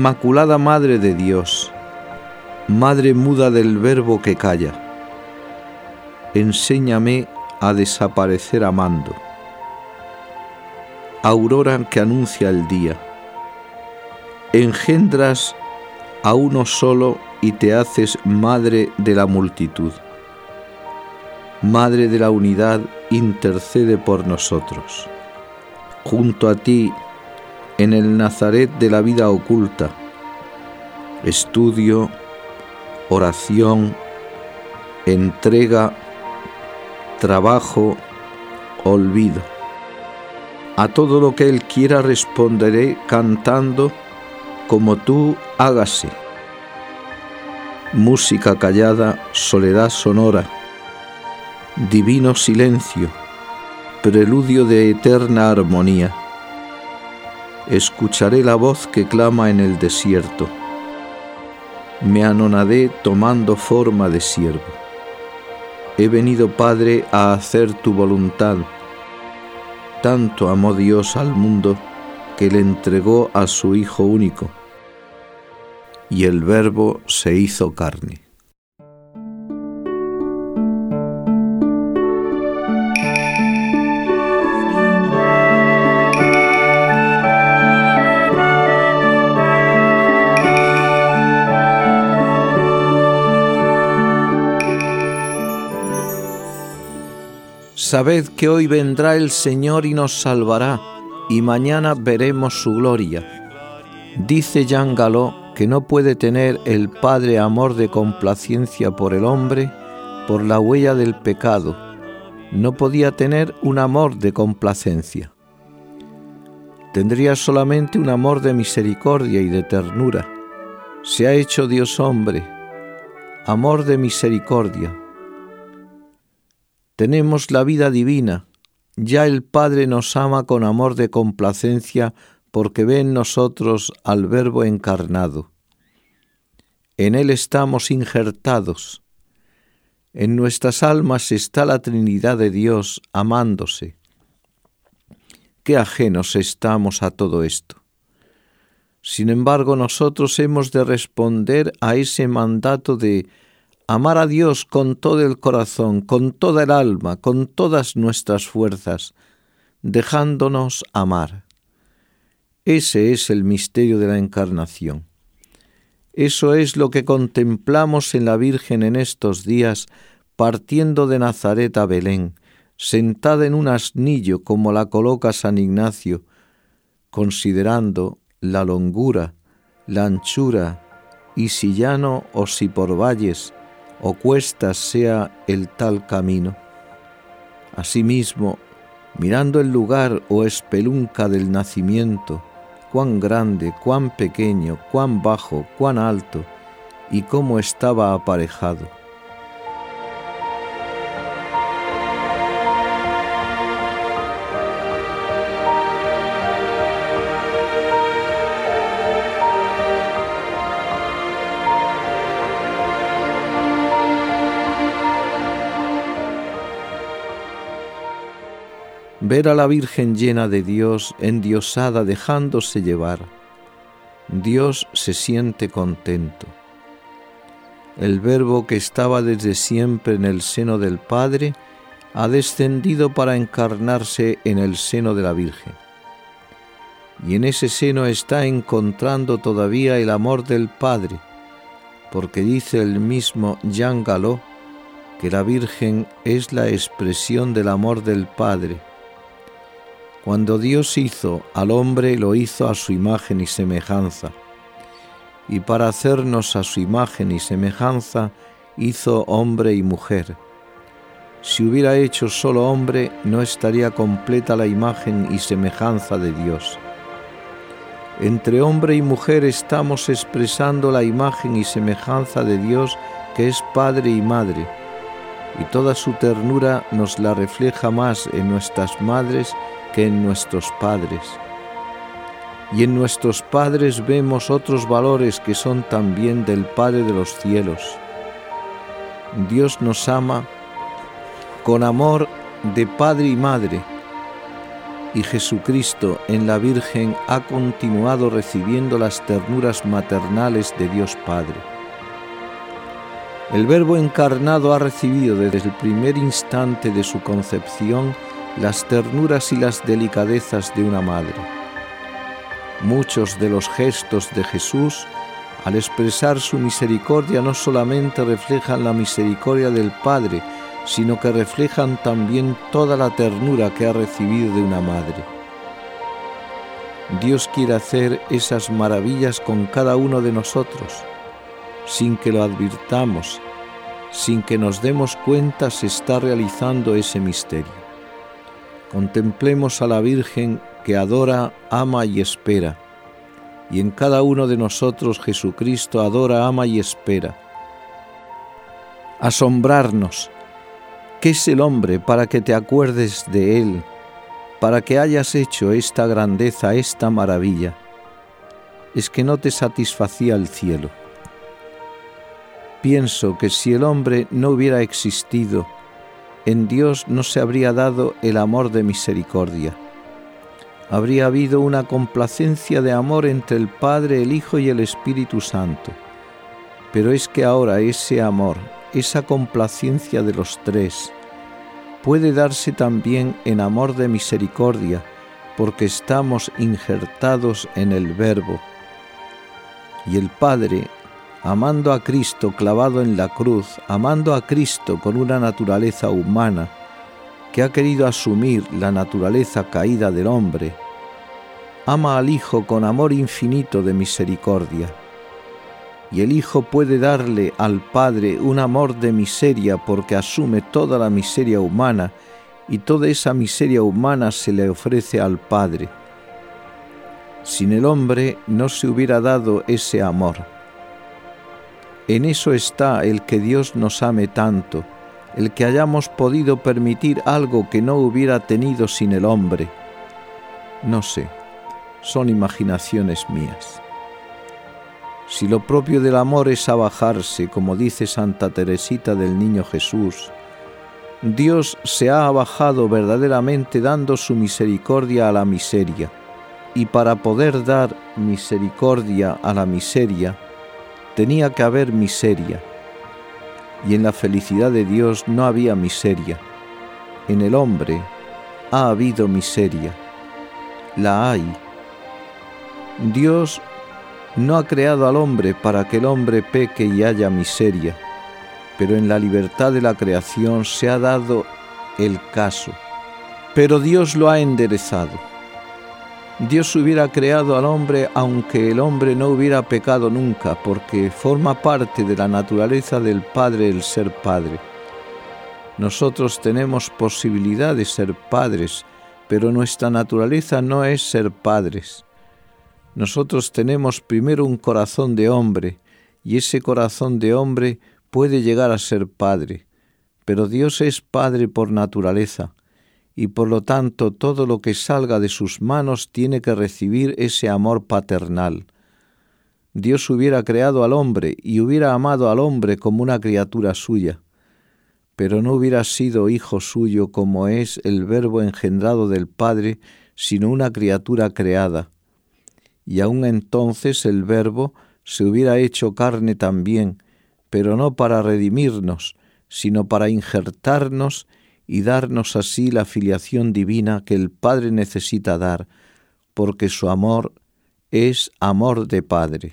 Inmaculada Madre de Dios, Madre muda del Verbo que calla, enséñame a desaparecer amando. Aurora que anuncia el día, engendras a uno solo y te haces madre de la multitud. Madre de la unidad, intercede por nosotros. Junto a ti, en el Nazaret de la vida oculta, estudio, oración, entrega, trabajo, olvido. A todo lo que Él quiera responderé cantando, como tú hágase. Música callada, soledad sonora, divino silencio, preludio de eterna armonía. Escucharé la voz que clama en el desierto. Me anonadé tomando forma de siervo. He venido, Padre, a hacer tu voluntad. Tanto amó Dios al mundo que le entregó a su Hijo único. Y el Verbo se hizo carne. Sabed que hoy vendrá el Señor y nos salvará, y mañana veremos su gloria. Dice Jean Galó que no puede tener el Padre amor de complacencia por el hombre por la huella del pecado. No podía tener un amor de complacencia. Tendría solamente un amor de misericordia y de ternura. Se ha hecho Dios hombre, amor de misericordia, tenemos la vida divina. Ya el Padre nos ama con amor de complacencia porque ve en nosotros al Verbo encarnado. En Él estamos injertados. En nuestras almas está la Trinidad de Dios amándose. Qué ajenos estamos a todo esto. Sin embargo, nosotros hemos de responder a ese mandato de amar a Dios con todo el corazón, con toda el alma, con todas nuestras fuerzas, dejándonos amar. Ese es el misterio de la encarnación. Eso es lo que contemplamos en la Virgen en estos días, partiendo de Nazaret a Belén, sentada en un asnillo como la coloca San Ignacio, considerando la longura, la anchura, y si llano o si por valles, o cuesta sea el tal camino. Asimismo, mirando el lugar o espelunca del nacimiento, cuán grande, cuán pequeño, cuán bajo, cuán alto, y cómo estaba aparejado ver a la Virgen llena de Dios, endiosada, dejándose llevar. Dios se siente contento. El Verbo que estaba desde siempre en el seno del Padre, ha descendido para encarnarse en el seno de la Virgen. Y en ese seno está encontrando todavía el amor del Padre, porque dice el mismo Jean Galó que la Virgen es la expresión del amor del Padre cuando Dios hizo al hombre, lo hizo a su imagen y semejanza. Y para hacernos a su imagen y semejanza, hizo hombre y mujer. Si hubiera hecho solo hombre, no estaría completa la imagen y semejanza de Dios. Entre hombre y mujer estamos expresando la imagen y semejanza de Dios que es Padre y Madre, y toda su ternura nos la refleja más en nuestras madres que en nuestros padres. Y en nuestros padres vemos otros valores que son también del Padre de los cielos. Dios nos ama con amor de padre y madre, y Jesucristo en la Virgen ha continuado recibiendo las ternuras maternales de Dios Padre. El Verbo encarnado ha recibido desde el primer instante de su concepción las ternuras y las delicadezas de una madre. Muchos de los gestos de Jesús, al expresar su misericordia, no solamente reflejan la misericordia del Padre, sino que reflejan también toda la ternura que ha recibido de una madre. Dios quiere hacer esas maravillas con cada uno de nosotros, sin que lo advirtamos, sin que nos demos cuenta se está realizando ese misterio. Contemplemos a la Virgen que adora, ama y espera, y en cada uno de nosotros Jesucristo adora, ama y espera. Asombrarnos, ¿Qué es el hombre para que te acuerdes de él, para que hayas hecho esta grandeza, esta maravilla? Es que no te satisfacía el cielo. Pienso que si el hombre no hubiera existido, en Dios no se habría dado el amor de misericordia. Habría habido una complacencia de amor entre el Padre, el Hijo y el Espíritu Santo. Pero es que ahora ese amor, esa complacencia de los tres puede darse también en amor de misericordia, porque estamos injertados en el Verbo. Y el Padre, amando a Cristo clavado en la cruz, amando a Cristo con una naturaleza humana, que ha querido asumir la naturaleza caída del hombre, ama al Hijo con amor infinito de misericordia y el Hijo puede darle al Padre un amor de miseria porque asume toda la miseria humana y toda esa miseria humana se le ofrece al Padre. Sin el hombre no se hubiera dado ese amor. En eso está el que Dios nos ame tanto, el que hayamos podido permitir algo que no hubiera tenido sin el hombre. No sé, son imaginaciones mías. Si lo propio del amor es abajarse, como dice Santa Teresita del Niño Jesús, Dios se ha abajado verdaderamente dando su misericordia a la miseria, y para poder dar misericordia a la miseria, tenía que haber miseria, y en la felicidad de Dios no había miseria. En el hombre ha habido miseria, la hay. Dios no ha creado al hombre para que el hombre peque y haya miseria, pero en la libertad de la creación se ha dado el caso. Pero Dios lo ha enderezado. Dios hubiera creado al hombre aunque el hombre no hubiera pecado nunca, porque forma parte de la naturaleza del Padre el ser Padre. Nosotros tenemos posibilidad de ser padres, pero nuestra naturaleza no es ser padres. Nosotros tenemos primero un corazón de hombre y ese corazón de hombre puede llegar a ser padre, pero Dios es padre por naturaleza y por lo tanto todo lo que salga de sus manos tiene que recibir ese amor paternal. Dios hubiera creado al hombre y hubiera amado al hombre como una criatura suya, pero no hubiera sido hijo suyo como es el Verbo engendrado del Padre, sino una criatura creada y aun entonces el Verbo se hubiera hecho carne también, pero no para redimirnos, sino para injertarnos y darnos así la filiación divina que el Padre necesita dar, porque su amor es amor de Padre.